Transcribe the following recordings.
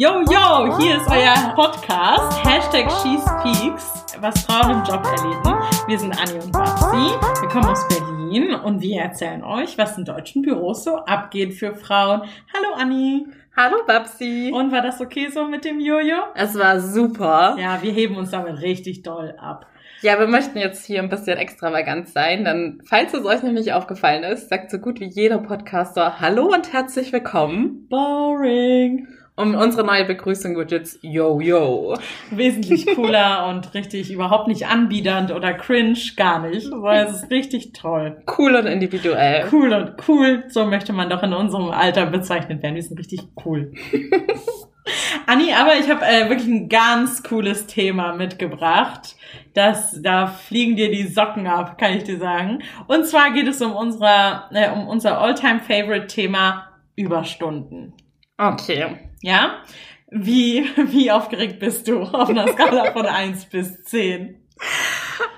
Yo, yo, hier ist euer Podcast, Hashtag SheSpeaks, was Frauen im Job erleben. Wir sind Anni und Babsi, wir kommen aus Berlin und wir erzählen euch, was in deutschen Büros so abgeht für Frauen. Hallo Anni. Hallo Babsi. Und war das okay so mit dem Jojo? Es war super. Ja, wir heben uns damit richtig doll ab. Ja, wir möchten jetzt hier ein bisschen extravagant sein, denn falls es euch noch nicht aufgefallen ist, sagt so gut wie jeder Podcaster Hallo und herzlich willkommen. Boring. Und unsere neue Begrüßung wird jetzt Yo Yo. Wesentlich cooler und richtig überhaupt nicht anbiedernd oder cringe, gar nicht. Weil es ist richtig toll. Cool und individuell. Cool und cool, so möchte man doch in unserem Alter bezeichnet werden. Wir sind richtig cool. Anni, aber ich habe äh, wirklich ein ganz cooles Thema mitgebracht. Das, da fliegen dir die Socken ab, kann ich dir sagen. Und zwar geht es um, unsere, äh, um unser Alltime favorite Thema Überstunden. Okay. Ja? Wie, wie aufgeregt bist du auf einer Skala von 1 bis 10?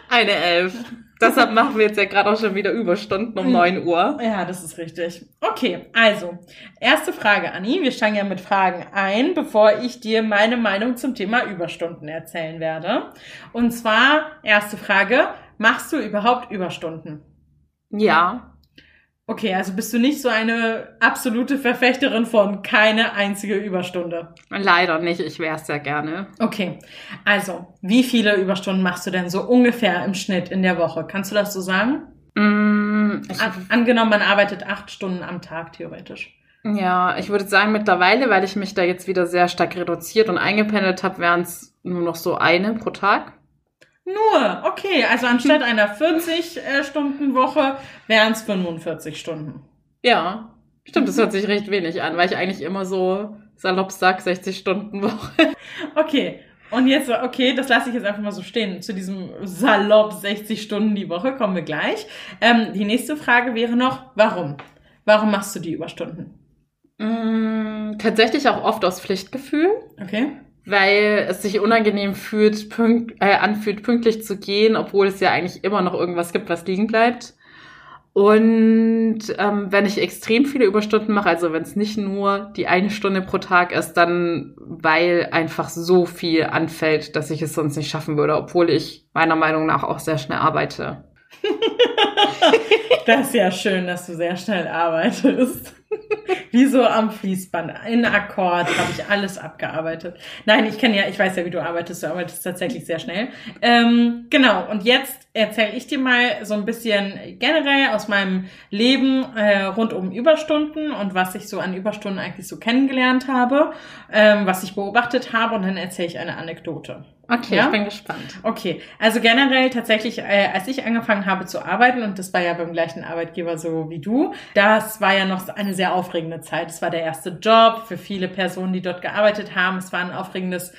Eine Elf. Deshalb machen wir jetzt ja gerade auch schon wieder Überstunden um 9 Uhr. Ja, das ist richtig. Okay, also, erste Frage, Anni. Wir steigen ja mit Fragen ein, bevor ich dir meine Meinung zum Thema Überstunden erzählen werde. Und zwar, erste Frage, machst du überhaupt Überstunden? Ja. Okay, also bist du nicht so eine absolute Verfechterin von keine einzige Überstunde? Leider nicht, ich wäre es sehr gerne. Okay, also wie viele Überstunden machst du denn so ungefähr im Schnitt in der Woche? Kannst du das so sagen? Mm, An, angenommen, man arbeitet acht Stunden am Tag theoretisch. ja, ich würde sagen mittlerweile, weil ich mich da jetzt wieder sehr stark reduziert und eingependelt habe, wären es nur noch so eine pro Tag. Nur, okay, also anstatt einer 40-Stunden-Woche wären es 45 Stunden. Ja, stimmt, das hört sich recht wenig an, weil ich eigentlich immer so salopp sag, 60 Stunden Woche. Okay, und jetzt, okay, das lasse ich jetzt einfach mal so stehen. Zu diesem salopp 60 Stunden die Woche kommen wir gleich. Ähm, die nächste Frage wäre noch, warum? Warum machst du die Überstunden? Mm, tatsächlich auch oft aus Pflichtgefühl, Okay. Weil es sich unangenehm fühlt, pünkt, äh, anfühlt, pünktlich zu gehen, obwohl es ja eigentlich immer noch irgendwas gibt, was liegen bleibt. Und ähm, wenn ich extrem viele Überstunden mache, also wenn es nicht nur die eine Stunde pro Tag ist, dann weil einfach so viel anfällt, dass ich es sonst nicht schaffen würde, obwohl ich meiner Meinung nach auch sehr schnell arbeite. Das ist ja schön, dass du sehr schnell arbeitest. Wie so am Fließband. In Akkord habe ich alles abgearbeitet. Nein, ich kenne ja, ich weiß ja, wie du arbeitest. Du arbeitest tatsächlich sehr schnell. Ähm, genau, und jetzt erzähle ich dir mal so ein bisschen generell aus meinem Leben äh, rund um Überstunden und was ich so an Überstunden eigentlich so kennengelernt habe, ähm, was ich beobachtet habe und dann erzähle ich eine Anekdote. Okay, Ja? ich bin gespannt. Okay, also generell tatsächlich, äh, als ich angefangen habe zu arbeiten, und das war ja beim gleichen Arbeitgeber so wie du, das war ja noch eine sehr aufregende Zeit. Es war der erste Job für viele Personen, die dort gearbeitet haben. Es war ein aufregendes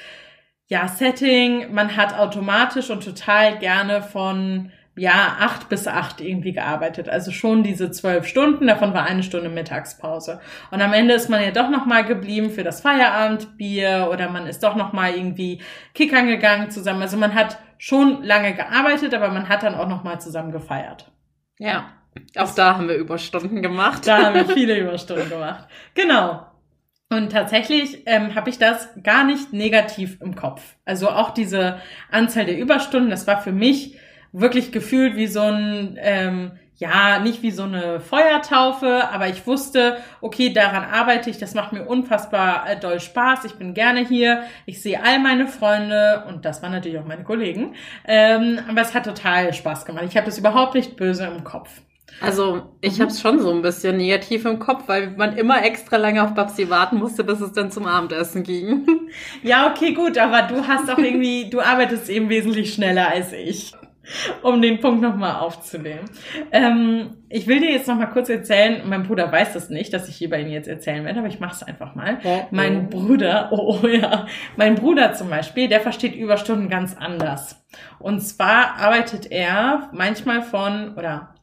ja, Setting. Man hat automatisch und total gerne von ja, acht bis acht irgendwie gearbeitet. Also schon diese zwölf Stunden, davon war eine Stunde Mittagspause. Und am Ende ist man ja doch nochmal geblieben für das Feierabendbier oder man ist doch nochmal irgendwie kickern gegangen zusammen. Also man hat schon lange gearbeitet, aber man hat dann auch nochmal zusammen gefeiert. Ja. Auch da haben wir Überstunden gemacht. Da haben wir viele Überstunden gemacht. Genau. Und tatsächlich ähm, habe ich das gar nicht negativ im Kopf. Also auch diese Anzahl der Überstunden, das war für mich wirklich gefühlt wie so ein, ähm, ja, nicht wie so eine Feuertaufe, aber ich wusste, okay, daran arbeite ich, das macht mir unfassbar äh, doll Spaß, ich bin gerne hier, ich sehe all meine Freunde und das waren natürlich auch meine Kollegen, ähm, aber es hat total Spaß gemacht. Ich habe das überhaupt nicht böse im Kopf. Also ich Mhm. habe es schon so ein bisschen negativ im Kopf, weil man immer extra lange auf Babsi warten musste, bis es dann zum Abendessen ging. Ja, okay, gut, aber du hast auch irgendwie, du arbeitest eben wesentlich schneller als ich, um den Punkt nochmal aufzunehmen. Ähm, ich will dir jetzt nochmal kurz erzählen, mein Bruder weiß das nicht, dass ich über ihn jetzt erzählen werde, aber ich mache es einfach mal. Mein Bruder, oh, oh ja, mein Bruder zum Beispiel, der versteht Überstunden ganz anders. Und zwar arbeitet er manchmal von, oder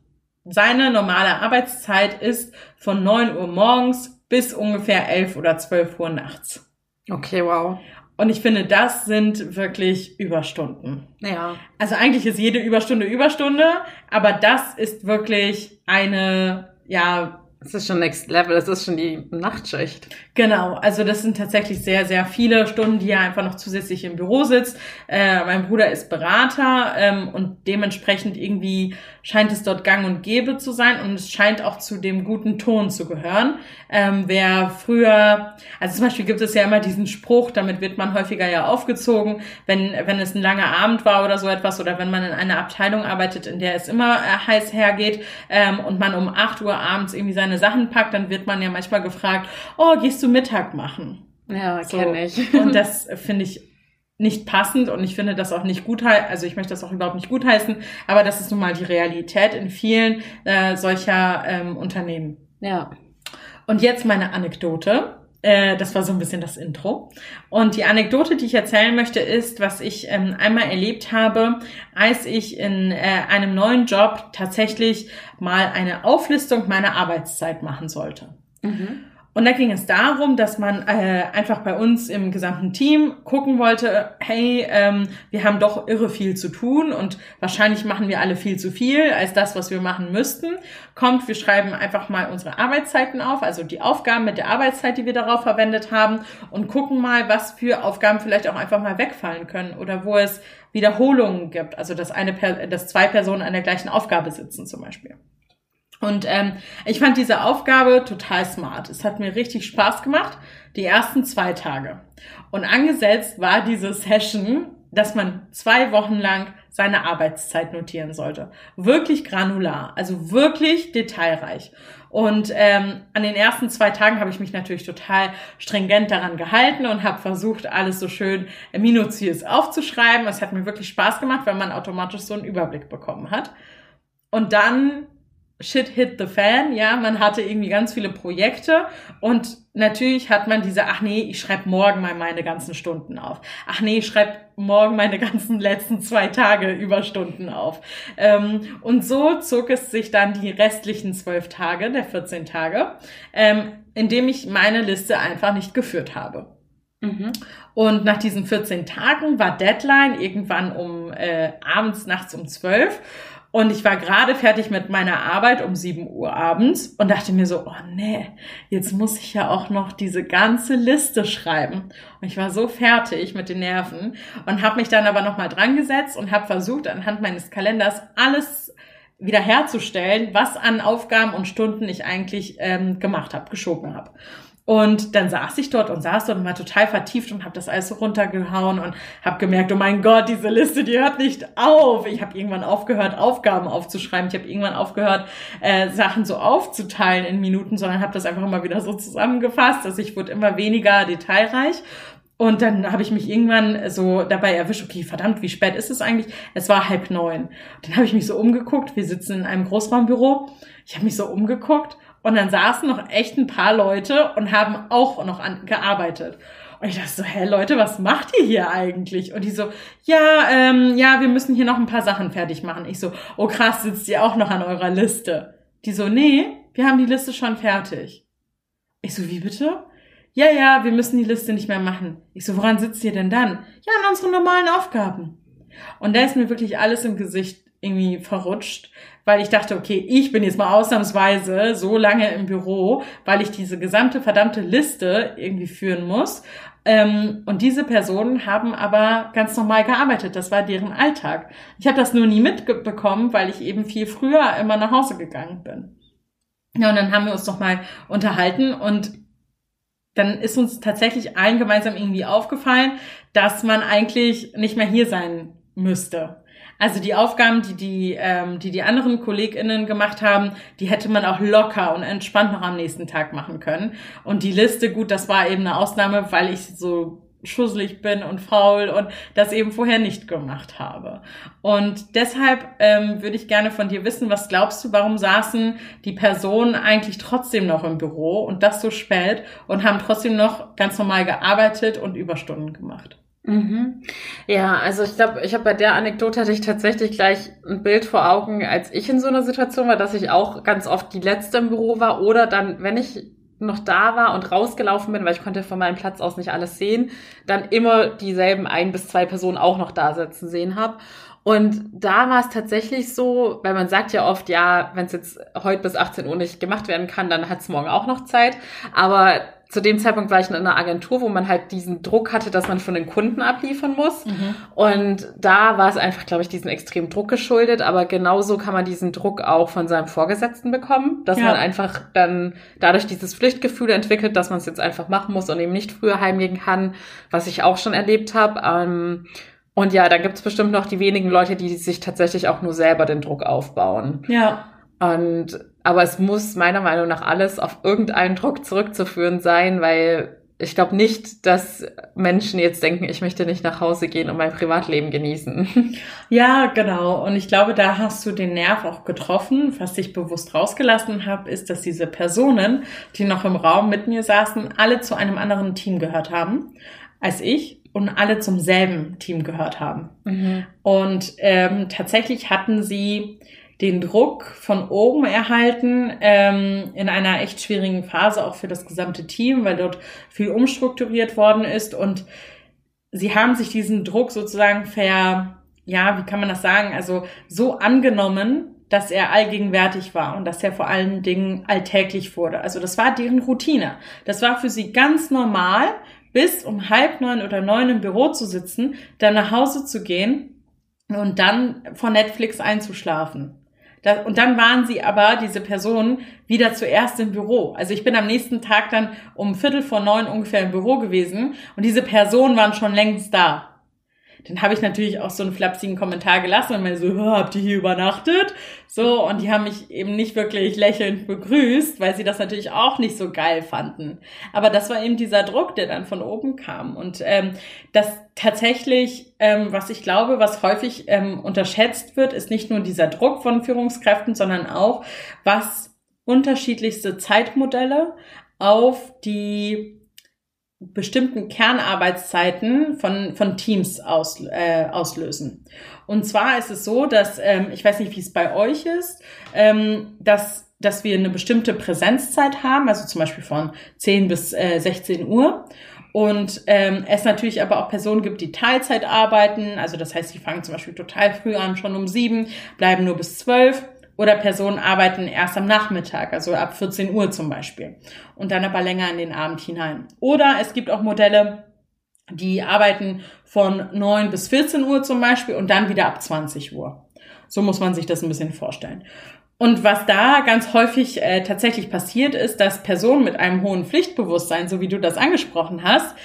seine normale Arbeitszeit ist von 9 Uhr morgens bis ungefähr 11 oder 12 Uhr nachts. Okay, wow. Und ich finde, das sind wirklich Überstunden. Ja. Also eigentlich ist jede Überstunde Überstunde, aber das ist wirklich eine, ja, Das ist schon Next Level, das ist schon die Nachtschicht. Genau, also das sind tatsächlich sehr, sehr viele Stunden, die er einfach noch zusätzlich im Büro sitzt. Äh, mein Bruder ist Berater ähm, und dementsprechend irgendwie scheint es dort gang und gäbe zu sein und es scheint auch zu dem guten Ton zu gehören. Ähm, wer früher, also zum Beispiel gibt es ja immer diesen Spruch, damit wird man häufiger ja aufgezogen, wenn, wenn es ein langer Abend war oder so etwas oder wenn man in einer Abteilung arbeitet, in der es immer äh, heiß hergeht ähm, und man um 8 Uhr abends irgendwie seine seine Sachen packt, dann wird man ja manchmal gefragt, oh, gehst du Mittag machen? Ja, so. kenne ich. Und das finde ich nicht passend und ich finde das auch nicht gut, also ich möchte das auch überhaupt nicht gutheißen, aber das ist nun mal die Realität in vielen äh, solcher ähm, Unternehmen. Ja. Und jetzt meine Anekdote. Äh, das war so ein bisschen das Intro. Und die Anekdote, die ich erzählen möchte, ist, was ich ähm, einmal erlebt habe, als ich in äh, einem neuen Job tatsächlich mal eine Auflistung meiner Arbeitszeit machen sollte. Mhm. Und da ging es darum, dass man äh, einfach bei uns im gesamten Team gucken wollte, hey, ähm, wir haben doch irre viel zu tun und wahrscheinlich machen wir alle viel zu viel als das, was wir machen müssten. Kommt, wir schreiben einfach mal unsere Arbeitszeiten auf, also die Aufgaben mit der Arbeitszeit, die wir darauf verwendet haben und gucken mal, was für Aufgaben vielleicht auch einfach mal wegfallen können oder wo es Wiederholungen gibt, also dass eine, dass zwei Personen an der gleichen Aufgabe sitzen zum Beispiel. Und ähm, ich fand diese Aufgabe total smart. Es hat mir richtig Spaß gemacht, die ersten zwei Tage. Und angesetzt war diese Session, dass man zwei Wochen lang seine Arbeitszeit notieren sollte. Wirklich granular, also wirklich detailreich. Und ähm, an den ersten zwei Tagen habe ich mich natürlich total stringent daran gehalten und habe versucht, alles so schön minutiös aufzuschreiben. Es hat mir wirklich Spaß gemacht, weil man automatisch so einen Überblick bekommen hat. Und dann Shit hit the fan, ja, man hatte irgendwie ganz viele Projekte und natürlich hat man diese, ach nee, ich schreibe morgen mal meine ganzen Stunden auf. Ach nee, ich schreibe morgen meine ganzen letzten zwei Tage Überstunden auf. Ähm, und so zog es sich dann die restlichen zwölf Tage, der 14 Tage, ähm, indem ich meine Liste einfach nicht geführt habe. Mhm. Und nach diesen 14 Tagen war Deadline irgendwann um äh, abends, nachts um 12. Und ich war gerade fertig mit meiner Arbeit um 7 Uhr abends und dachte mir so, oh nee, jetzt muss ich ja auch noch diese ganze Liste schreiben. Und ich war so fertig mit den Nerven und habe mich dann aber nochmal dran gesetzt und habe versucht, anhand meines Kalenders alles wiederherzustellen, was an Aufgaben und Stunden ich eigentlich ähm, gemacht habe, geschoben habe. Und dann saß ich dort und saß dort und war total vertieft und habe das alles so runtergehauen und habe gemerkt, oh mein Gott, diese Liste, die hört nicht auf. Ich habe irgendwann aufgehört, Aufgaben aufzuschreiben. Ich habe irgendwann aufgehört, äh, Sachen so aufzuteilen in Minuten, sondern habe das einfach immer wieder so zusammengefasst. Also ich wurde immer weniger detailreich. Und dann habe ich mich irgendwann so dabei erwischt, okay, verdammt, wie spät ist es eigentlich? Es war halb neun. Dann habe ich mich so umgeguckt. Wir sitzen in einem Großraumbüro. Ich habe mich so umgeguckt und dann saßen noch echt ein paar Leute und haben auch noch an, gearbeitet. Und ich dachte so, hä, Leute, was macht ihr hier eigentlich? Und die so, ja, ähm, ja, wir müssen hier noch ein paar Sachen fertig machen. Ich so, oh krass, sitzt ihr auch noch an eurer Liste? Die so, nee, wir haben die Liste schon fertig. Ich so, wie bitte? Ja, ja, wir müssen die Liste nicht mehr machen. Ich so, woran sitzt ihr denn dann? Ja, an unseren normalen Aufgaben. Und da ist mir wirklich alles im Gesicht irgendwie verrutscht, weil ich dachte, okay, ich bin jetzt mal ausnahmsweise so lange im Büro, weil ich diese gesamte verdammte Liste irgendwie führen muss. Ähm, und diese Personen haben aber ganz normal gearbeitet. Das war deren Alltag. Ich habe das nur nie mitbekommen, weil ich eben viel früher immer nach Hause gegangen bin. Ja, und dann haben wir uns noch mal unterhalten und dann ist uns tatsächlich allen gemeinsam irgendwie aufgefallen, dass man eigentlich nicht mehr hier sein müsste. Also die Aufgaben, die die, ähm, die die anderen KollegInnen gemacht haben, die hätte man auch locker und entspannt noch am nächsten Tag machen können. Und die Liste, gut, das war eben eine Ausnahme, weil ich so schusselig bin und faul und das eben vorher nicht gemacht habe. Und deshalb ähm, würde ich gerne von dir wissen, was glaubst du, warum saßen die Personen eigentlich trotzdem noch im Büro und das so spät und haben trotzdem noch ganz normal gearbeitet und Überstunden gemacht? Mhm. Ja, also ich glaube, ich habe bei der Anekdote hatte ich tatsächlich gleich ein Bild vor Augen, als ich in so einer Situation war, dass ich auch ganz oft die letzte im Büro war oder dann, wenn ich noch da war und rausgelaufen bin, weil ich konnte von meinem Platz aus nicht alles sehen, dann immer dieselben ein bis zwei Personen auch noch da sitzen sehen habe. Und da war es tatsächlich so, weil man sagt ja oft, ja, wenn es jetzt heute bis 18 Uhr nicht gemacht werden kann, dann hat es morgen auch noch Zeit. Aber zu dem Zeitpunkt war ich in einer Agentur, wo man halt diesen Druck hatte, dass man von den Kunden abliefern muss. Mhm. Und da war es einfach, glaube ich, diesen extremen Druck geschuldet. Aber genauso kann man diesen Druck auch von seinem Vorgesetzten bekommen, dass ja. man einfach dann dadurch dieses Pflichtgefühl entwickelt, dass man es jetzt einfach machen muss und eben nicht früher heimgehen kann, was ich auch schon erlebt habe. Ähm, und ja, da gibt es bestimmt noch die wenigen Leute, die sich tatsächlich auch nur selber den Druck aufbauen. Ja. Und aber es muss meiner Meinung nach alles auf irgendeinen Druck zurückzuführen sein, weil ich glaube nicht, dass Menschen jetzt denken, ich möchte nicht nach Hause gehen und mein Privatleben genießen. Ja, genau. Und ich glaube, da hast du den Nerv auch getroffen. Was ich bewusst rausgelassen habe, ist, dass diese Personen, die noch im Raum mit mir saßen, alle zu einem anderen Team gehört haben als ich und alle zum selben Team gehört haben. Mhm. Und ähm, tatsächlich hatten sie den Druck von oben erhalten ähm, in einer echt schwierigen Phase auch für das gesamte Team, weil dort viel umstrukturiert worden ist und sie haben sich diesen Druck sozusagen ver, ja, wie kann man das sagen, also so angenommen, dass er allgegenwärtig war und dass er vor allen Dingen alltäglich wurde. Also das war deren Routine. Das war für sie ganz normal, bis um halb neun oder neun im Büro zu sitzen, dann nach Hause zu gehen und dann vor Netflix einzuschlafen. Da, und dann waren sie aber, diese Personen, wieder zuerst im Büro. Also ich bin am nächsten Tag dann um Viertel vor neun ungefähr im Büro gewesen und diese Personen waren schon längst da. Dann habe ich natürlich auch so einen flapsigen Kommentar gelassen und mir so, habt ihr hier übernachtet? So, und die haben mich eben nicht wirklich lächelnd begrüßt, weil sie das natürlich auch nicht so geil fanden. Aber das war eben dieser Druck, der dann von oben kam. Und ähm, das tatsächlich, ähm, was ich glaube, was häufig ähm, unterschätzt wird, ist nicht nur dieser Druck von Führungskräften, sondern auch, was unterschiedlichste Zeitmodelle auf die bestimmten Kernarbeitszeiten von, von Teams aus, äh, auslösen. Und zwar ist es so, dass, ähm, ich weiß nicht, wie es bei euch ist, ähm, dass, dass wir eine bestimmte Präsenzzeit haben, also zum Beispiel von 10 bis äh, 16 Uhr. Und ähm, es natürlich aber auch Personen gibt, die Teilzeit arbeiten. Also das heißt, die fangen zum Beispiel total früh an, schon um sieben, bleiben nur bis zwölf. Oder Personen arbeiten erst am Nachmittag, also ab 14 Uhr zum Beispiel. Und dann aber länger in den Abend hinein. Oder es gibt auch Modelle, die arbeiten von 9 bis 14 Uhr zum Beispiel und dann wieder ab 20 Uhr. So muss man sich das ein bisschen vorstellen. Und was da ganz häufig äh, tatsächlich passiert ist, dass Personen mit einem hohen Pflichtbewusstsein, so wie du das angesprochen hast,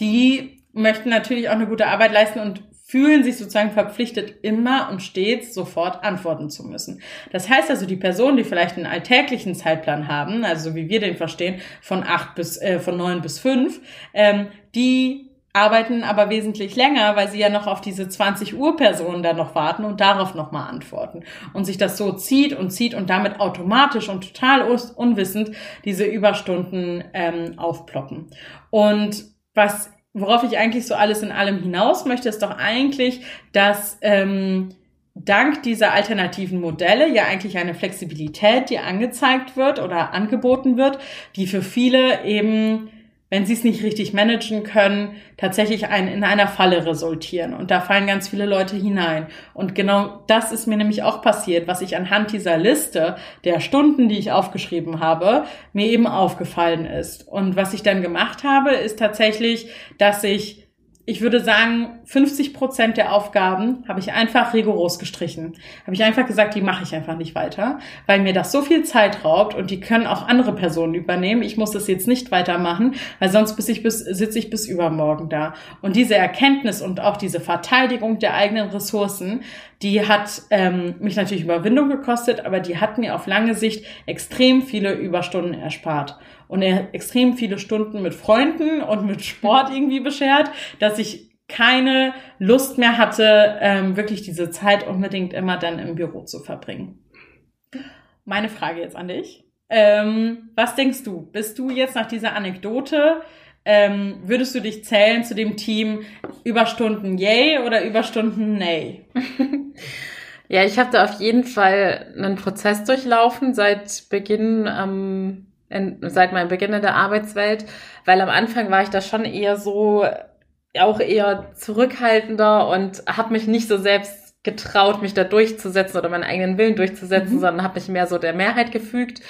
die möchten natürlich auch eine gute Arbeit leisten und fühlen sich sozusagen verpflichtet, immer und stets sofort antworten zu müssen. Das heißt also, die Personen, die vielleicht einen alltäglichen Zeitplan haben, also wie wir den verstehen, von acht bis, äh, von neun bis fünf, ähm, die arbeiten aber wesentlich länger, weil sie ja noch auf diese 20 Uhr Personen da noch warten und darauf nochmal antworten. Und sich das so zieht und zieht und damit automatisch und total unwissend diese Überstunden ähm, aufploppen. Und was worauf ich eigentlich so alles in allem hinaus möchte, ist doch eigentlich, dass ähm, dank dieser alternativen Modelle ja eigentlich eine Flexibilität, die angezeigt wird oder angeboten wird, die für viele eben wenn sie es nicht richtig managen können, tatsächlich ein, in einer Falle resultieren. Und da fallen ganz viele Leute hinein. Und genau das ist mir nämlich auch passiert, was ich anhand dieser Liste der Stunden, die ich aufgeschrieben habe, mir eben aufgefallen ist. Und was ich dann gemacht habe, ist tatsächlich, dass ich ich würde sagen, 50 Prozent der Aufgaben habe ich einfach rigoros gestrichen. Habe ich einfach gesagt, die mache ich einfach nicht weiter, weil mir das so viel Zeit raubt und die können auch andere Personen übernehmen. Ich muss das jetzt nicht weitermachen, weil sonst bis ich bis, sitze ich bis übermorgen da. Und diese Erkenntnis und auch diese Verteidigung der eigenen Ressourcen, die hat ähm, mich natürlich Überwindung gekostet, aber die hat mir auf lange Sicht extrem viele Überstunden erspart und er extrem viele Stunden mit Freunden und mit Sport irgendwie beschert, dass ich keine Lust mehr hatte, ähm, wirklich diese Zeit unbedingt immer dann im Büro zu verbringen. Meine Frage jetzt an dich. Ähm, was denkst du? Bist du jetzt nach dieser Anekdote, ähm, würdest du dich zählen zu dem Team Überstunden yay oder Überstunden nay? ja, ich habe da auf jeden Fall einen Prozess durchlaufen seit Beginn ähm, in, seit meinem Beginn in der Arbeitswelt, weil am Anfang war ich da schon eher so, auch eher zurückhaltender und habe mich nicht so selbst getraut, mich da durchzusetzen oder meinen eigenen Willen durchzusetzen, mhm. sondern habe mich mehr so der Mehrheit gefügt.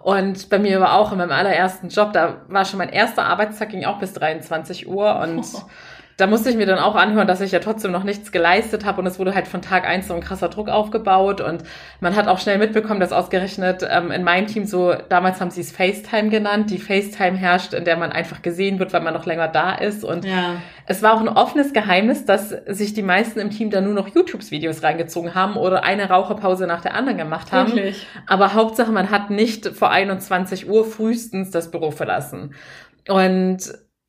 Und bei mir war auch in meinem allerersten Job, da war schon mein erster Arbeitstag, ging auch bis 23 Uhr und oh. da musste ich mir dann auch anhören, dass ich ja trotzdem noch nichts geleistet habe und es wurde halt von Tag eins so ein krasser Druck aufgebaut und man hat auch schnell mitbekommen, dass ausgerechnet ähm, in meinem Team so, damals haben sie es FaceTime genannt, die FaceTime herrscht, in der man einfach gesehen wird, weil man noch länger da ist und ja. es war auch ein offenes Geheimnis, dass sich die meisten im Team da nur noch YouTube-Videos reingezogen haben oder eine Raucherpause nach der anderen gemacht haben. Wirklich? Aber Hauptsache, man hat nicht vor 21 Uhr frühestens das Büro verlassen. Und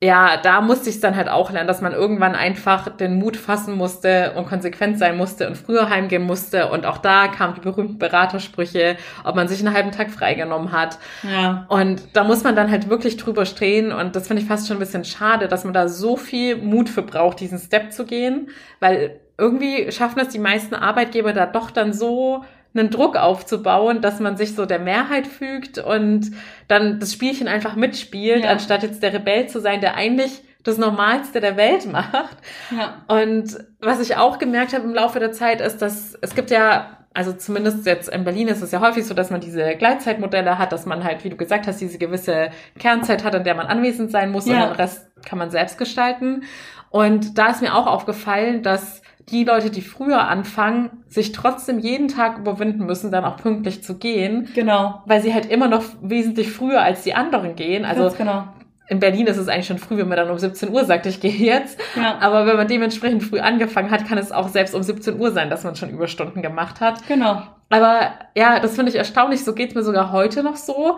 ja, da musste ich es dann halt auch lernen, dass man irgendwann einfach den Mut fassen musste und konsequent sein musste und früher heimgehen musste. Und auch da kamen die berühmten Beratersprüche, ob man sich einen halben Tag freigenommen hat. Ja. Und da muss man dann halt wirklich drüber stehen. Und das finde ich fast schon ein bisschen schade, dass man da so viel Mut für braucht, diesen Step zu gehen, weil irgendwie schaffen das die meisten Arbeitgeber da doch dann so einen Druck aufzubauen, dass man sich so der Mehrheit fügt und dann das Spielchen einfach mitspielt, ja. anstatt jetzt der Rebell zu sein, der eigentlich das Normalste der Welt macht. Ja. Und was ich auch gemerkt habe im Laufe der Zeit ist, dass es gibt ja also zumindest jetzt in Berlin ist es ja häufig so, dass man diese Gleitzeitmodelle hat, dass man halt, wie du gesagt hast, diese gewisse Kernzeit hat, in der man anwesend sein muss ja. und den Rest kann man selbst gestalten. Und da ist mir auch aufgefallen, dass die Leute, die früher anfangen, sich trotzdem jeden Tag überwinden müssen, dann auch pünktlich zu gehen. Genau. Weil sie halt immer noch wesentlich früher als die anderen gehen. Also Ganz genau. In Berlin ist es eigentlich schon früh, wenn man dann um 17 Uhr sagt, ich gehe jetzt. Ja. Aber wenn man dementsprechend früh angefangen hat, kann es auch selbst um 17 Uhr sein, dass man schon Überstunden gemacht hat. Genau. Aber ja, das finde ich erstaunlich. So geht's mir sogar heute noch so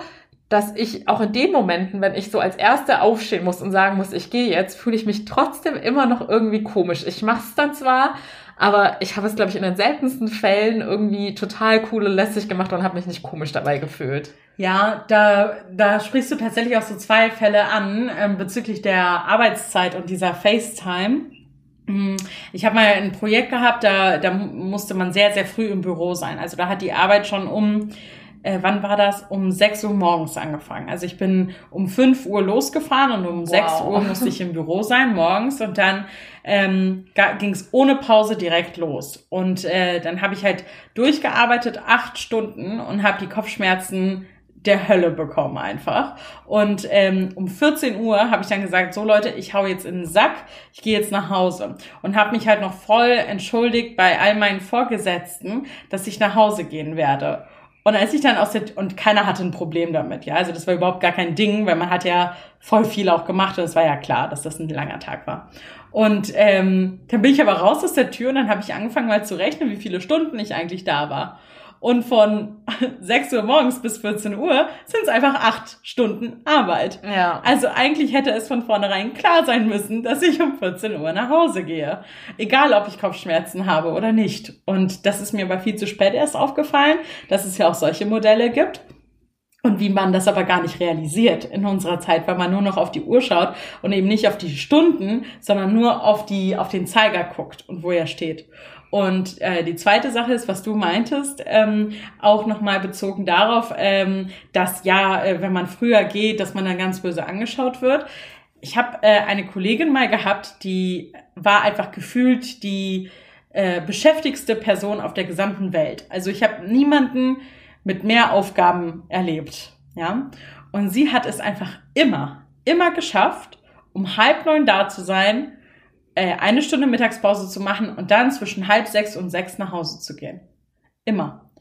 dass ich auch in den Momenten, wenn ich so als Erste aufstehen muss und sagen muss, ich gehe jetzt, fühle ich mich trotzdem immer noch irgendwie komisch. Ich mache es dann zwar, aber ich habe es, glaube ich, in den seltensten Fällen irgendwie total cool und lässig gemacht und habe mich nicht komisch dabei gefühlt. Ja, da, da sprichst du tatsächlich auch so zwei Fälle an ähm, bezüglich der Arbeitszeit und dieser FaceTime. Hm, ich habe mal ein Projekt gehabt, da, da musste man sehr, sehr früh im Büro sein. Also da hat die Arbeit schon um äh, wann war das? Um 6 Uhr morgens angefangen. Also ich bin um 5 Uhr losgefahren und um wow. 6 Uhr musste ich im Büro sein morgens und dann ähm, ging es ohne Pause direkt los. Und äh, dann habe ich halt durchgearbeitet, acht Stunden und habe die Kopfschmerzen der Hölle bekommen einfach. Und ähm, um 14 Uhr habe ich dann gesagt, so Leute, ich hau jetzt in den Sack, ich gehe jetzt nach Hause. Und habe mich halt noch voll entschuldigt bei all meinen Vorgesetzten, dass ich nach Hause gehen werde. Und als ich dann aus der, und keiner hatte ein Problem damit, ja. Also das war überhaupt gar kein Ding, weil man hat ja voll viel auch gemacht und es war ja klar, dass das ein langer Tag war. Und ähm, dann bin ich aber raus aus der Tür und dann habe ich angefangen mal zu rechnen, wie viele Stunden ich eigentlich da war. Und von 6 Uhr morgens bis 14 Uhr sind es einfach acht Stunden Arbeit. Ja. Also eigentlich hätte es von vornherein klar sein müssen, dass ich um 14 Uhr nach Hause gehe. Egal, ob ich Kopfschmerzen habe oder nicht. Und das ist mir aber viel zu spät erst aufgefallen, dass es ja auch solche Modelle gibt. Und wie man das aber gar nicht realisiert in unserer Zeit, weil man nur noch auf die Uhr schaut und eben nicht auf die Stunden, sondern nur auf die, auf den Zeiger guckt und wo er steht. Und äh, die zweite Sache ist, was du meintest, ähm, auch nochmal bezogen darauf, ähm, dass ja, äh, wenn man früher geht, dass man dann ganz böse angeschaut wird. Ich habe äh, eine Kollegin mal gehabt, die war einfach gefühlt die äh, beschäftigste Person auf der gesamten Welt. Also ich habe niemanden mit mehr Aufgaben erlebt, ja. Und sie hat es einfach immer, immer geschafft, um halb neun da zu sein äh, eine Stunde Mittagspause zu machen und dann zwischen halb sechs und sechs nach Hause zu gehen. Immer.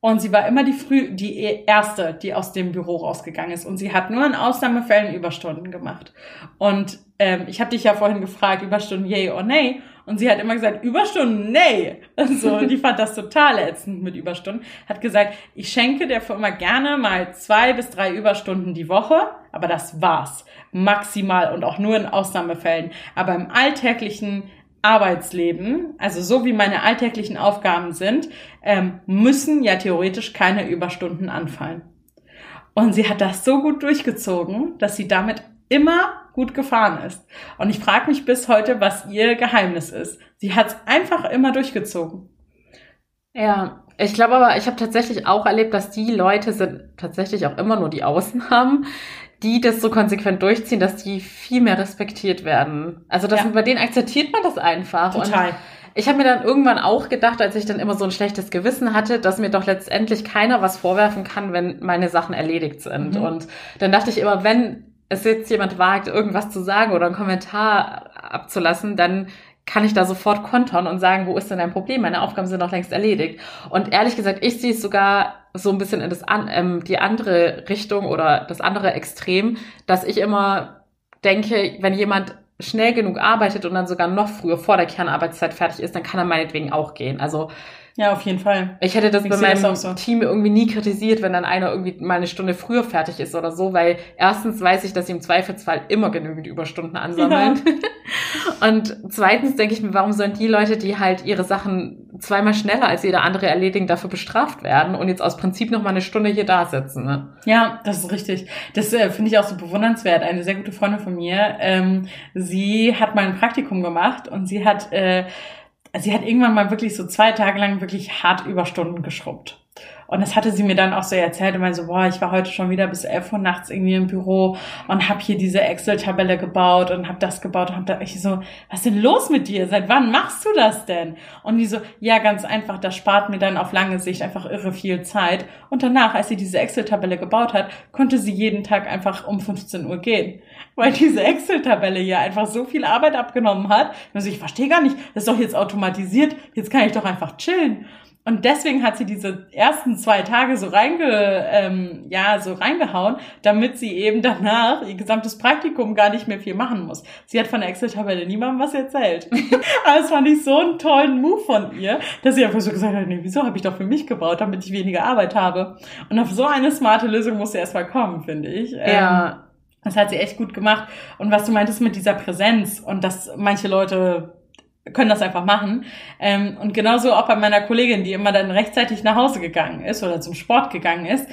Und sie war immer die früh, die erste, die aus dem Büro rausgegangen ist. Und sie hat nur in Ausnahmefällen Überstunden gemacht. Und ähm, ich habe dich ja vorhin gefragt, Überstunden yay or nay. Und sie hat immer gesagt, Überstunden, nee. So, die fand das total ätzend mit Überstunden. Hat gesagt, ich schenke der Firma gerne mal zwei bis drei Überstunden die Woche, aber das war's. Maximal und auch nur in Ausnahmefällen. Aber im alltäglichen Arbeitsleben, also so wie meine alltäglichen Aufgaben sind, ähm, müssen ja theoretisch keine Überstunden anfallen. Und sie hat das so gut durchgezogen, dass sie damit immer gut gefahren ist. Und ich frage mich bis heute, was ihr Geheimnis ist. Sie hat es einfach immer durchgezogen. Ja, Ich glaube aber, ich habe tatsächlich auch erlebt, dass die Leute sind tatsächlich auch immer nur die Ausnahmen, die das so konsequent durchziehen, dass die viel mehr respektiert werden. Also das, ja. bei denen akzeptiert man das einfach. Total. Und ich habe mir dann irgendwann auch gedacht, als ich dann immer so ein schlechtes Gewissen hatte, dass mir doch letztendlich keiner was vorwerfen kann, wenn meine Sachen erledigt sind. Mhm. Und dann dachte ich immer, wenn es jetzt jemand wagt, irgendwas zu sagen oder einen Kommentar abzulassen, dann kann ich da sofort kontern und sagen, wo ist denn dein Problem? Meine Aufgaben sind doch längst erledigt. Und ehrlich gesagt, ich sehe es sogar so ein bisschen in das an, ähm, die andere Richtung oder das andere Extrem, dass ich immer denke, wenn jemand schnell genug arbeitet und dann sogar noch früher vor der Kernarbeitszeit fertig ist, dann kann er meinetwegen auch gehen. Also ja, auf jeden Fall. Ich hätte das ich bei meinem das so. Team irgendwie nie kritisiert, wenn dann einer irgendwie mal eine Stunde früher fertig ist oder so, weil erstens weiß ich, dass sie im Zweifelsfall immer genügend Überstunden ansammeln. Ja. Und zweitens denke ich mir, warum sollen die Leute, die halt ihre Sachen zweimal schneller als jeder andere erledigen, dafür bestraft werden und jetzt aus Prinzip noch mal eine Stunde hier da sitzen? Ne? Ja, das ist richtig. Das äh, finde ich auch so bewundernswert. Eine sehr gute Freundin von mir, ähm, sie hat mal ein Praktikum gemacht und sie hat äh, sie hat irgendwann mal wirklich so zwei Tage lang wirklich hart Überstunden geschrubbt. Und das hatte sie mir dann auch so erzählt meinte so, boah, ich war heute schon wieder bis elf Uhr nachts irgendwie im Büro und habe hier diese Excel-Tabelle gebaut und habe das gebaut und habe da ich so, was ist denn los mit dir? Seit wann machst du das denn? Und die so, ja, ganz einfach, das spart mir dann auf lange Sicht einfach irre viel Zeit. Und danach, als sie diese Excel-Tabelle gebaut hat, konnte sie jeden Tag einfach um 15 Uhr gehen. Weil diese Excel-Tabelle hier einfach so viel Arbeit abgenommen hat. Also ich verstehe gar nicht, das ist doch jetzt automatisiert, jetzt kann ich doch einfach chillen. Und deswegen hat sie diese ersten zwei Tage so reinge, ähm, ja, so reingehauen, damit sie eben danach ihr gesamtes Praktikum gar nicht mehr viel machen muss. Sie hat von der Excel-Tabelle niemandem was erzählt. Aber das fand ich so einen tollen Move von ihr, dass sie einfach so gesagt hat, nee, wieso habe ich doch für mich gebaut, damit ich weniger Arbeit habe. Und auf so eine smarte Lösung muss sie erstmal kommen, finde ich. Ja. Ähm, das hat sie echt gut gemacht. Und was du meintest mit dieser Präsenz und dass manche Leute können das einfach machen. Ähm, und genauso auch bei meiner Kollegin, die immer dann rechtzeitig nach Hause gegangen ist oder zum Sport gegangen ist.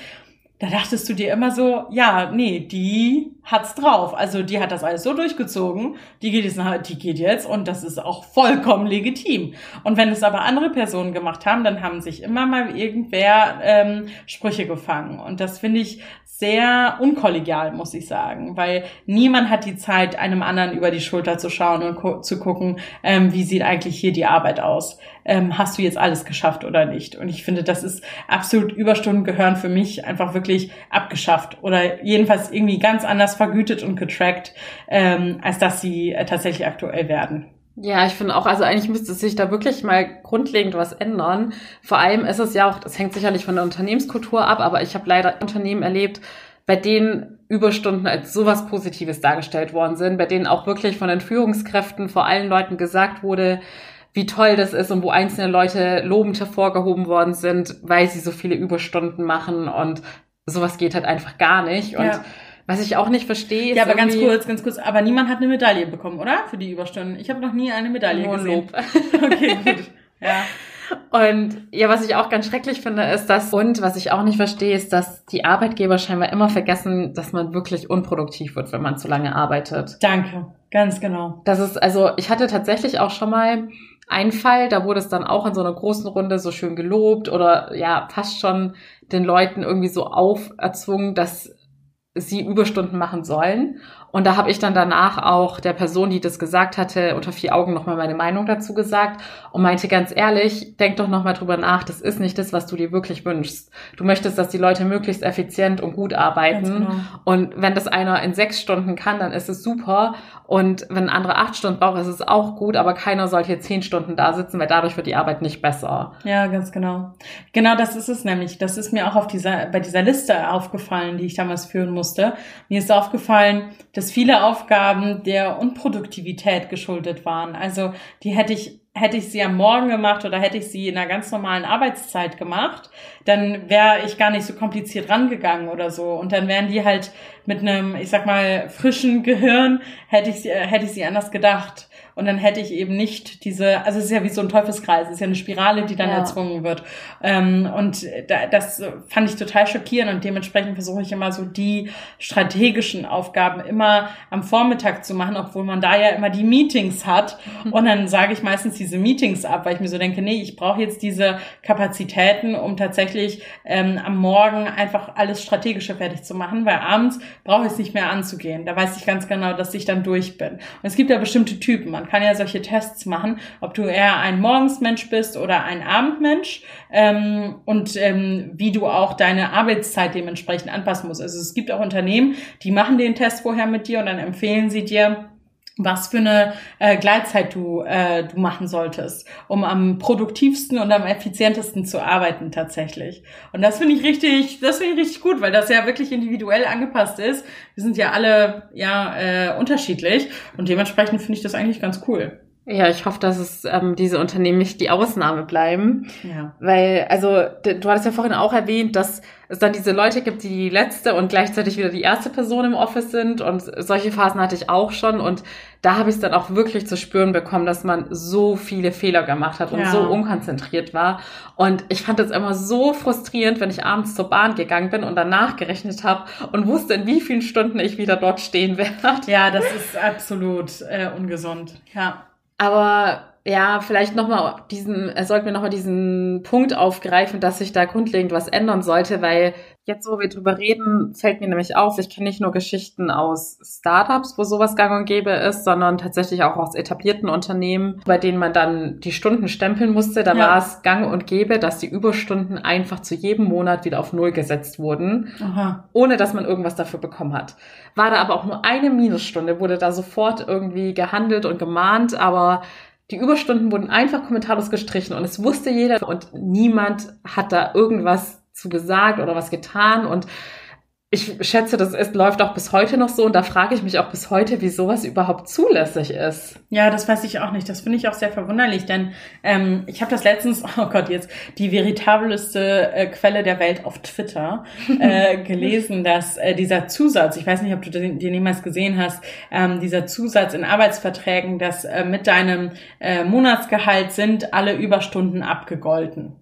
Da dachtest du dir immer so, ja, nee, die hat's drauf. Also die hat das alles so durchgezogen, die geht jetzt, nach, die geht jetzt und das ist auch vollkommen legitim. Und wenn es aber andere Personen gemacht haben, dann haben sich immer mal irgendwer ähm, Sprüche gefangen. Und das finde ich sehr unkollegial, muss ich sagen, weil niemand hat die Zeit, einem anderen über die Schulter zu schauen und gu zu gucken, ähm, wie sieht eigentlich hier die Arbeit aus. Ähm, hast du jetzt alles geschafft oder nicht? Und ich finde, das ist absolut Überstunden gehören für mich einfach wirklich abgeschafft oder jedenfalls irgendwie ganz anders vergütet und getrackt, ähm, als dass sie äh, tatsächlich aktuell werden. Ja, ich finde auch, also eigentlich müsste sich da wirklich mal grundlegend was ändern. Vor allem ist es ja auch, das hängt sicherlich von der Unternehmenskultur ab, aber ich habe leider Unternehmen erlebt, bei denen Überstunden als sowas Positives dargestellt worden sind, bei denen auch wirklich von den Führungskräften vor allen Leuten gesagt wurde, wie toll das ist und wo einzelne Leute lobend hervorgehoben worden sind, weil sie so viele Überstunden machen und sowas geht halt einfach gar nicht. Und ja. Was ich auch nicht verstehe. Ist Ja, aber ganz kurz, ganz kurz. Aber niemand hat eine Medaille bekommen, oder? Für die Überstunden. Ich habe noch nie eine Medaille Nur gesehen. Lob. okay, gut. Ja. Und ja, was ich auch ganz schrecklich finde, ist dass, und was ich auch nicht verstehe, ist, dass die Arbeitgeber scheinbar immer vergessen, dass man wirklich unproduktiv wird, wenn man zu lange arbeitet. Danke, ganz genau. Das ist, also ich hatte tatsächlich auch schon mal einen Fall, da wurde es dann auch in so einer großen Runde so schön gelobt oder ja, fast schon den Leuten irgendwie so auferzwungen, dass sie Überstunden machen sollen. Und da habe ich dann danach auch der Person, die das gesagt hatte, unter vier Augen nochmal meine Meinung dazu gesagt und meinte ganz ehrlich, denk doch nochmal drüber nach, das ist nicht das, was du dir wirklich wünschst. Du möchtest, dass die Leute möglichst effizient und gut arbeiten. Genau. Und wenn das einer in sechs Stunden kann, dann ist es super. Und wenn ein anderer acht Stunden braucht, ist es auch gut, aber keiner sollte hier zehn Stunden da sitzen, weil dadurch wird die Arbeit nicht besser. Ja, ganz genau. Genau das ist es nämlich. Das ist mir auch auf dieser, bei dieser Liste aufgefallen, die ich damals führen musste. Mir ist aufgefallen, dass viele Aufgaben der Unproduktivität geschuldet waren. Also die hätte ich hätte ich sie am Morgen gemacht oder hätte ich sie in einer ganz normalen Arbeitszeit gemacht, dann wäre ich gar nicht so kompliziert rangegangen oder so. Und dann wären die halt mit einem, ich sag mal, frischen Gehirn, hätte ich sie, hätte ich sie anders gedacht. Und dann hätte ich eben nicht diese, also es ist ja wie so ein Teufelskreis, es ist ja eine Spirale, die dann ja. erzwungen wird. Ähm, und da, das fand ich total schockierend und dementsprechend versuche ich immer so die strategischen Aufgaben immer am Vormittag zu machen, obwohl man da ja immer die Meetings hat. Und dann sage ich meistens diese Meetings ab, weil ich mir so denke, nee, ich brauche jetzt diese Kapazitäten, um tatsächlich ähm, am Morgen einfach alles Strategische fertig zu machen, weil abends brauche ich es nicht mehr anzugehen. Da weiß ich ganz genau, dass ich dann durch bin. Und es gibt ja bestimmte Typen. Man kann ja solche Tests machen, ob du eher ein Morgensmensch bist oder ein Abendmensch ähm, und ähm, wie du auch deine Arbeitszeit dementsprechend anpassen musst. Also es gibt auch Unternehmen, die machen den Test vorher mit dir und dann empfehlen sie dir, was für eine äh, Gleitzeit du, äh, du machen solltest, um am produktivsten und am effizientesten zu arbeiten tatsächlich. Und das finde ich richtig, das finde ich richtig gut, weil das ja wirklich individuell angepasst ist. Wir sind ja alle ja äh, unterschiedlich und dementsprechend finde ich das eigentlich ganz cool. Ja, ich hoffe, dass es ähm, diese Unternehmen nicht die Ausnahme bleiben. Ja. Weil, also, du hattest ja vorhin auch erwähnt, dass es dann diese Leute gibt, die die letzte und gleichzeitig wieder die erste Person im Office sind. Und solche Phasen hatte ich auch schon. Und da habe ich es dann auch wirklich zu spüren bekommen, dass man so viele Fehler gemacht hat und ja. so unkonzentriert war. Und ich fand es immer so frustrierend, wenn ich abends zur Bahn gegangen bin und danach gerechnet habe und wusste, in wie vielen Stunden ich wieder dort stehen werde. Ja, das ist absolut äh, ungesund. Ja. Aber ja, vielleicht nochmal diesen, er sollte mir nochmal diesen Punkt aufgreifen, dass sich da grundlegend was ändern sollte, weil jetzt, wo wir drüber reden, fällt mir nämlich auf, ich kenne nicht nur Geschichten aus Startups, wo sowas gang und gäbe ist, sondern tatsächlich auch aus etablierten Unternehmen, bei denen man dann die Stunden stempeln musste. Da ja. war es gang und gäbe, dass die Überstunden einfach zu jedem Monat wieder auf Null gesetzt wurden, Aha. ohne dass man irgendwas dafür bekommen hat. War da aber auch nur eine Minusstunde, wurde da sofort irgendwie gehandelt und gemahnt, aber die Überstunden wurden einfach kommentarlos gestrichen und es wusste jeder und niemand hat da irgendwas zu gesagt oder was getan und ich schätze, das ist, läuft auch bis heute noch so und da frage ich mich auch bis heute, wie sowas überhaupt zulässig ist. Ja, das weiß ich auch nicht. Das finde ich auch sehr verwunderlich, denn ähm, ich habe das letztens, oh Gott, jetzt die veritabelste äh, Quelle der Welt auf Twitter äh, gelesen, dass äh, dieser Zusatz, ich weiß nicht, ob du den, den jemals gesehen hast, ähm, dieser Zusatz in Arbeitsverträgen, dass äh, mit deinem äh, Monatsgehalt sind alle Überstunden abgegolten.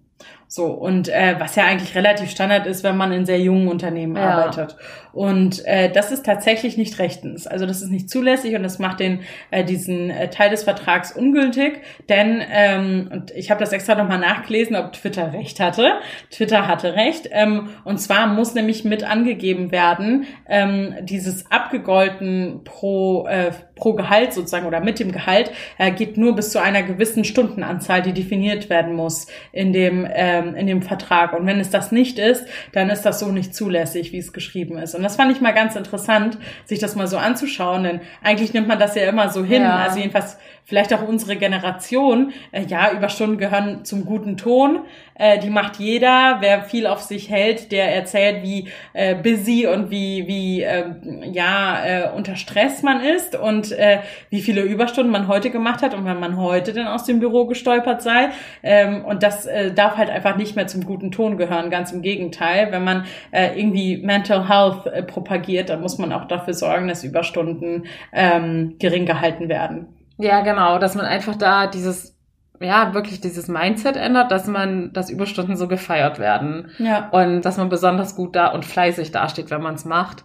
So, und äh, was ja eigentlich relativ Standard ist, wenn man in sehr jungen Unternehmen ja. arbeitet. Und äh, das ist tatsächlich nicht rechtens. Also das ist nicht zulässig und das macht den äh, diesen äh, Teil des Vertrags ungültig. Denn, ähm, und ich habe das extra nochmal nachgelesen, ob Twitter recht hatte. Twitter hatte recht. Ähm, und zwar muss nämlich mit angegeben werden, ähm, dieses abgegolten pro, äh, pro Gehalt sozusagen oder mit dem Gehalt äh, geht nur bis zu einer gewissen Stundenanzahl, die definiert werden muss in dem, ähm, in dem Vertrag. Und wenn es das nicht ist, dann ist das so nicht zulässig, wie es geschrieben ist. Und das fand ich mal ganz interessant, sich das mal so anzuschauen, denn eigentlich nimmt man das ja immer so hin. Ja. Also jedenfalls vielleicht auch unsere Generation, äh, ja, Überstunden gehören zum guten Ton. Äh, die macht jeder. Wer viel auf sich hält, der erzählt, wie äh, busy und wie, wie äh, ja, äh, unter Stress man ist und äh, wie viele Überstunden man heute gemacht hat und wenn man heute denn aus dem Büro gestolpert sei. Ähm, und das äh, darf halt einfach nicht mehr zum guten Ton gehören. Ganz im Gegenteil. Wenn man äh, irgendwie Mental Health äh, propagiert, dann muss man auch dafür sorgen, dass Überstunden ähm, gering gehalten werden. Ja, genau, dass man einfach da dieses, ja, wirklich dieses Mindset ändert, dass man, dass Überstunden so gefeiert werden. Ja. Und dass man besonders gut da und fleißig dasteht, wenn man es macht.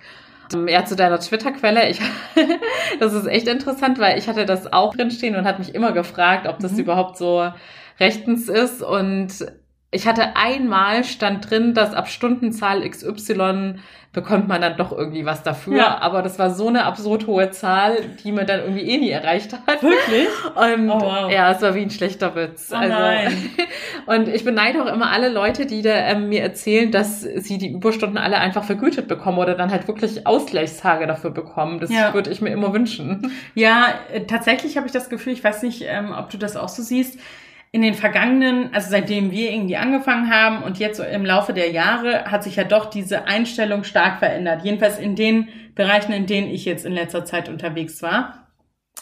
Ja, zu deiner Twitter-Quelle. Ich, das ist echt interessant, weil ich hatte das auch drinstehen und hat mich immer gefragt, ob das mhm. überhaupt so rechtens ist. Und ich hatte einmal stand drin, dass ab Stundenzahl XY bekommt man dann doch irgendwie was dafür. Ja. Aber das war so eine absurd hohe Zahl, die man dann irgendwie eh nie erreicht hat. Wirklich? Und oh, wow. ja, es war wie ein schlechter Witz. Oh, also, nein. und ich beneide auch immer alle Leute, die da ähm, mir erzählen, dass sie die Überstunden alle einfach vergütet bekommen oder dann halt wirklich Ausgleichstage dafür bekommen. Das ja. würde ich mir immer wünschen. Ja, äh, tatsächlich habe ich das Gefühl, ich weiß nicht, ähm, ob du das auch so siehst, in den vergangenen, also seitdem wir irgendwie angefangen haben und jetzt so im Laufe der Jahre hat sich ja doch diese Einstellung stark verändert. Jedenfalls in den Bereichen, in denen ich jetzt in letzter Zeit unterwegs war.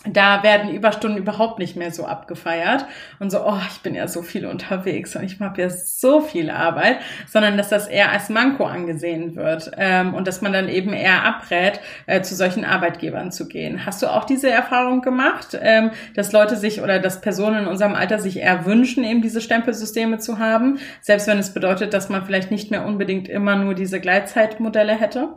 Da werden Überstunden überhaupt nicht mehr so abgefeiert und so, oh, ich bin ja so viel unterwegs und ich mache ja so viel Arbeit, sondern dass das eher als Manko angesehen wird ähm, und dass man dann eben eher abrät, äh, zu solchen Arbeitgebern zu gehen. Hast du auch diese Erfahrung gemacht, ähm, dass Leute sich oder dass Personen in unserem Alter sich eher wünschen, eben diese Stempelsysteme zu haben, selbst wenn es bedeutet, dass man vielleicht nicht mehr unbedingt immer nur diese Gleitzeitmodelle hätte?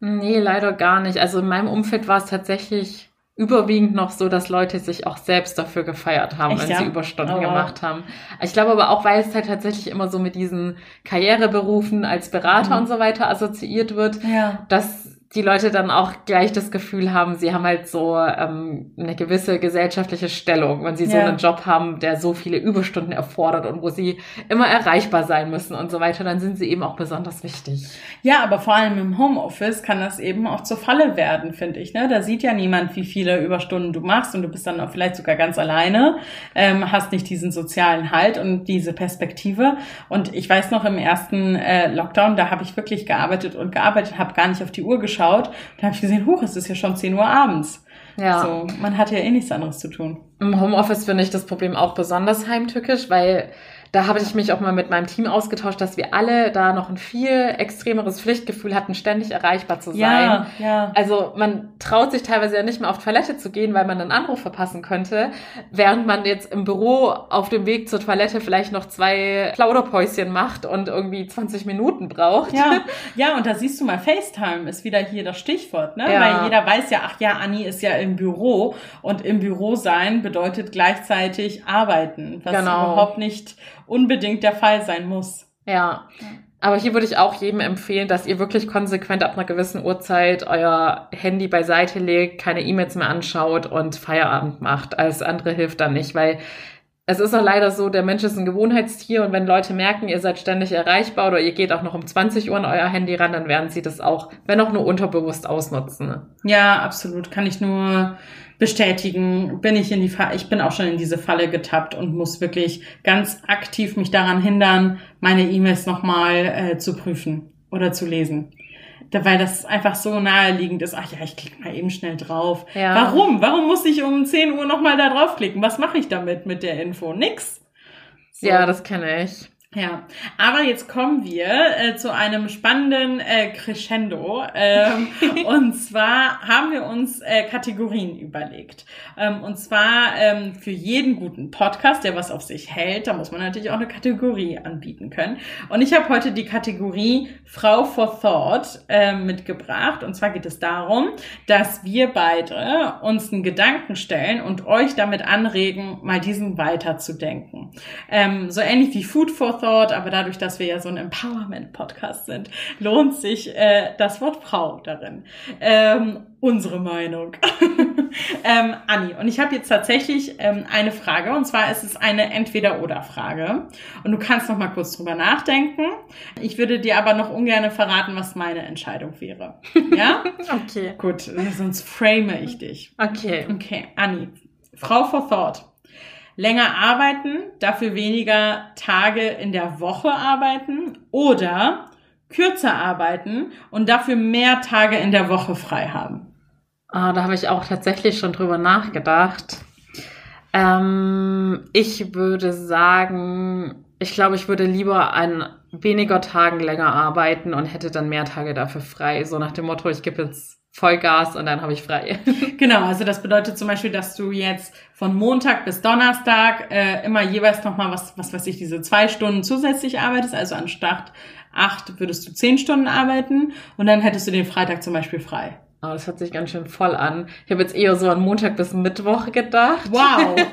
Nee, leider gar nicht. Also in meinem Umfeld war es tatsächlich überwiegend noch so, dass Leute sich auch selbst dafür gefeiert haben, Echt, wenn ja? sie Überstunden oh, gemacht haben. Ich glaube aber auch, weil es halt tatsächlich immer so mit diesen Karriereberufen als Berater mhm. und so weiter assoziiert wird, ja. dass die Leute dann auch gleich das Gefühl haben, sie haben halt so ähm, eine gewisse gesellschaftliche Stellung, wenn sie so ja. einen Job haben, der so viele Überstunden erfordert und wo sie immer erreichbar sein müssen und so weiter, dann sind sie eben auch besonders wichtig. Ja, aber vor allem im Homeoffice kann das eben auch zur Falle werden, finde ich. Ne? Da sieht ja niemand, wie viele Überstunden du machst und du bist dann auch vielleicht sogar ganz alleine, ähm, hast nicht diesen sozialen Halt und diese Perspektive. Und ich weiß noch im ersten äh, Lockdown, da habe ich wirklich gearbeitet und gearbeitet, habe gar nicht auf die Uhr geschaut geschaut. Da habe ich gesehen, huch, es ist ja schon 10 Uhr abends. Ja. So, man hat ja eh nichts anderes zu tun. Im Homeoffice finde ich das Problem auch besonders heimtückisch, weil da habe ich mich auch mal mit meinem Team ausgetauscht, dass wir alle da noch ein viel extremeres Pflichtgefühl hatten, ständig erreichbar zu sein. Ja, ja. Also man traut sich teilweise ja nicht mehr auf Toilette zu gehen, weil man einen Anruf verpassen könnte, während man jetzt im Büro auf dem Weg zur Toilette vielleicht noch zwei Plauderpäuschen macht und irgendwie 20 Minuten braucht. Ja, ja und da siehst du mal, FaceTime ist wieder hier das Stichwort, ne? Ja. Weil jeder weiß ja, ach ja, Anni ist ja im Büro und im Büro sein bedeutet gleichzeitig arbeiten, was genau. überhaupt nicht unbedingt der Fall sein muss. Ja. Aber hier würde ich auch jedem empfehlen, dass ihr wirklich konsequent ab einer gewissen Uhrzeit euer Handy beiseite legt, keine E-Mails mehr anschaut und Feierabend macht. Alles andere hilft dann nicht, weil es ist auch leider so, der Mensch ist ein Gewohnheitstier und wenn Leute merken, ihr seid ständig erreichbar oder ihr geht auch noch um 20 Uhr an euer Handy ran, dann werden sie das auch, wenn auch nur unterbewusst ausnutzen. Ja, absolut. Kann ich nur bestätigen, bin ich in die Falle, ich bin auch schon in diese Falle getappt und muss wirklich ganz aktiv mich daran hindern, meine E-Mails nochmal äh, zu prüfen oder zu lesen. Weil das einfach so naheliegend ist. Ach ja, ich klicke mal eben schnell drauf. Ja. Warum? Warum muss ich um 10 Uhr nochmal da draufklicken? Was mache ich damit mit der Info? Nix. So. Ja, das kenne ich. Ja, aber jetzt kommen wir äh, zu einem spannenden äh, Crescendo. Ähm, und zwar haben wir uns äh, Kategorien überlegt. Ähm, und zwar ähm, für jeden guten Podcast, der was auf sich hält, da muss man natürlich auch eine Kategorie anbieten können. Und ich habe heute die Kategorie Frau for Thought äh, mitgebracht. Und zwar geht es darum, dass wir beide uns einen Gedanken stellen und euch damit anregen, mal diesen weiterzudenken. Ähm, so ähnlich wie Food for Thought Thought, aber dadurch, dass wir ja so ein Empowerment-Podcast sind, lohnt sich äh, das Wort Frau darin. Ähm, unsere Meinung. ähm, Anni, und ich habe jetzt tatsächlich ähm, eine Frage, und zwar ist es eine Entweder-Oder-Frage. Und du kannst noch mal kurz drüber nachdenken. Ich würde dir aber noch ungern verraten, was meine Entscheidung wäre. Ja? okay. Gut, sonst frame ich dich. Okay. Okay, Anni, Frau for Thought länger arbeiten, dafür weniger Tage in der Woche arbeiten oder kürzer arbeiten und dafür mehr Tage in der Woche frei haben? Ah, da habe ich auch tatsächlich schon drüber nachgedacht. Ähm, ich würde sagen, ich glaube, ich würde lieber an weniger Tagen länger arbeiten und hätte dann mehr Tage dafür frei. So nach dem Motto, ich gebe jetzt Vollgas und dann habe ich frei. genau, also das bedeutet zum Beispiel, dass du jetzt von Montag bis Donnerstag äh, immer jeweils nochmal was, was weiß ich, diese zwei Stunden zusätzlich arbeitest. Also anstatt acht würdest du zehn Stunden arbeiten und dann hättest du den Freitag zum Beispiel frei. Oh, das hört sich ganz schön voll an. Ich habe jetzt eher so an Montag bis Mittwoch gedacht. Wow.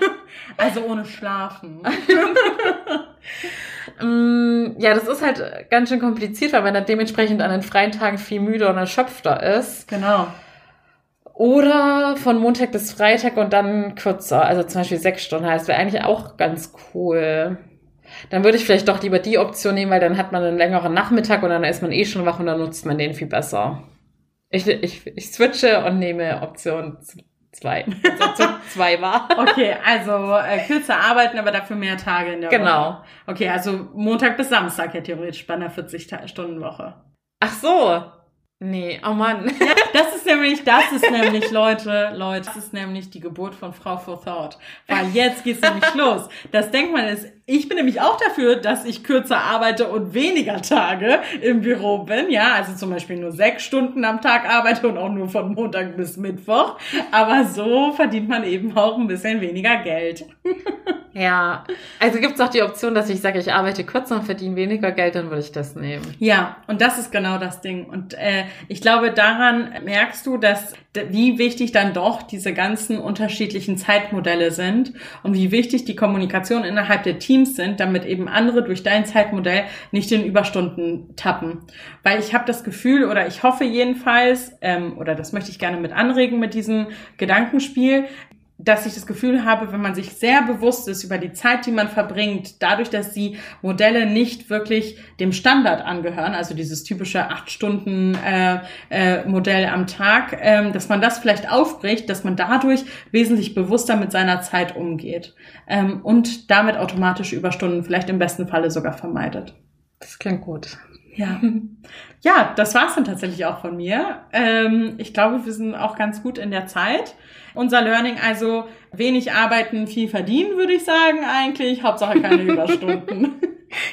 Also ohne Schlafen. Mm, ja, das ist halt ganz schön kompliziert, weil man dann dementsprechend an den freien Tagen viel müder und erschöpfter ist. Genau. Oder von Montag bis Freitag und dann kürzer, also zum Beispiel sechs Stunden heißt, wäre eigentlich auch ganz cool. Dann würde ich vielleicht doch lieber die Option nehmen, weil dann hat man einen längeren Nachmittag und dann ist man eh schon wach und dann nutzt man den viel besser. Ich, ich, ich switche und nehme Option Zwei. Also zwei war. Okay, also äh, kürzer arbeiten, aber dafür mehr Tage in der genau. Woche. Genau. Okay, also Montag bis Samstag ja theoretisch bei einer 40-Stunden-Woche. Ach so. Nee, oh Mann. Ja, das ist nämlich, das ist nämlich, Leute, Leute, das ist nämlich die Geburt von Frau for Thought. Weil jetzt geht's nämlich los. Das denkt man ist, ich bin nämlich auch dafür, dass ich kürzer arbeite und weniger Tage im Büro bin. Ja, also zum Beispiel nur sechs Stunden am Tag arbeite und auch nur von Montag bis Mittwoch. Aber so verdient man eben auch ein bisschen weniger Geld. Ja, also gibt es auch die Option, dass ich sage, ich arbeite kürzer und verdiene weniger Geld, dann würde ich das nehmen. Ja, und das ist genau das Ding. Und äh, ich glaube, daran merkst du, dass wie wichtig dann doch diese ganzen unterschiedlichen Zeitmodelle sind und wie wichtig die Kommunikation innerhalb der Teams sind, damit eben andere durch dein Zeitmodell nicht in Überstunden tappen. Weil ich habe das Gefühl oder ich hoffe jedenfalls, ähm, oder das möchte ich gerne mit anregen mit diesem Gedankenspiel, dass ich das Gefühl habe, wenn man sich sehr bewusst ist über die Zeit, die man verbringt, dadurch, dass die Modelle nicht wirklich dem Standard angehören, also dieses typische acht Stunden äh, äh, Modell am Tag, ähm, dass man das vielleicht aufbricht, dass man dadurch wesentlich bewusster mit seiner Zeit umgeht ähm, und damit automatisch Überstunden vielleicht im besten Falle sogar vermeidet. Das klingt gut. Ja. Ja, das war's dann tatsächlich auch von mir. Ähm, ich glaube, wir sind auch ganz gut in der Zeit. Unser Learning also wenig arbeiten, viel verdienen, würde ich sagen eigentlich. Hauptsache keine Überstunden.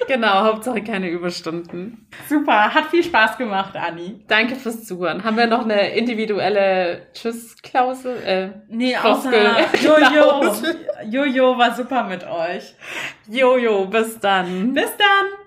Genau, Hauptsache keine Überstunden. Super, hat viel Spaß gemacht, Anni. Danke fürs Zuhören. Haben wir noch eine individuelle Tschüss-Klausel? Äh, nee, außer Jojo. Jojo war super mit euch. Jojo, bis dann. Bis dann.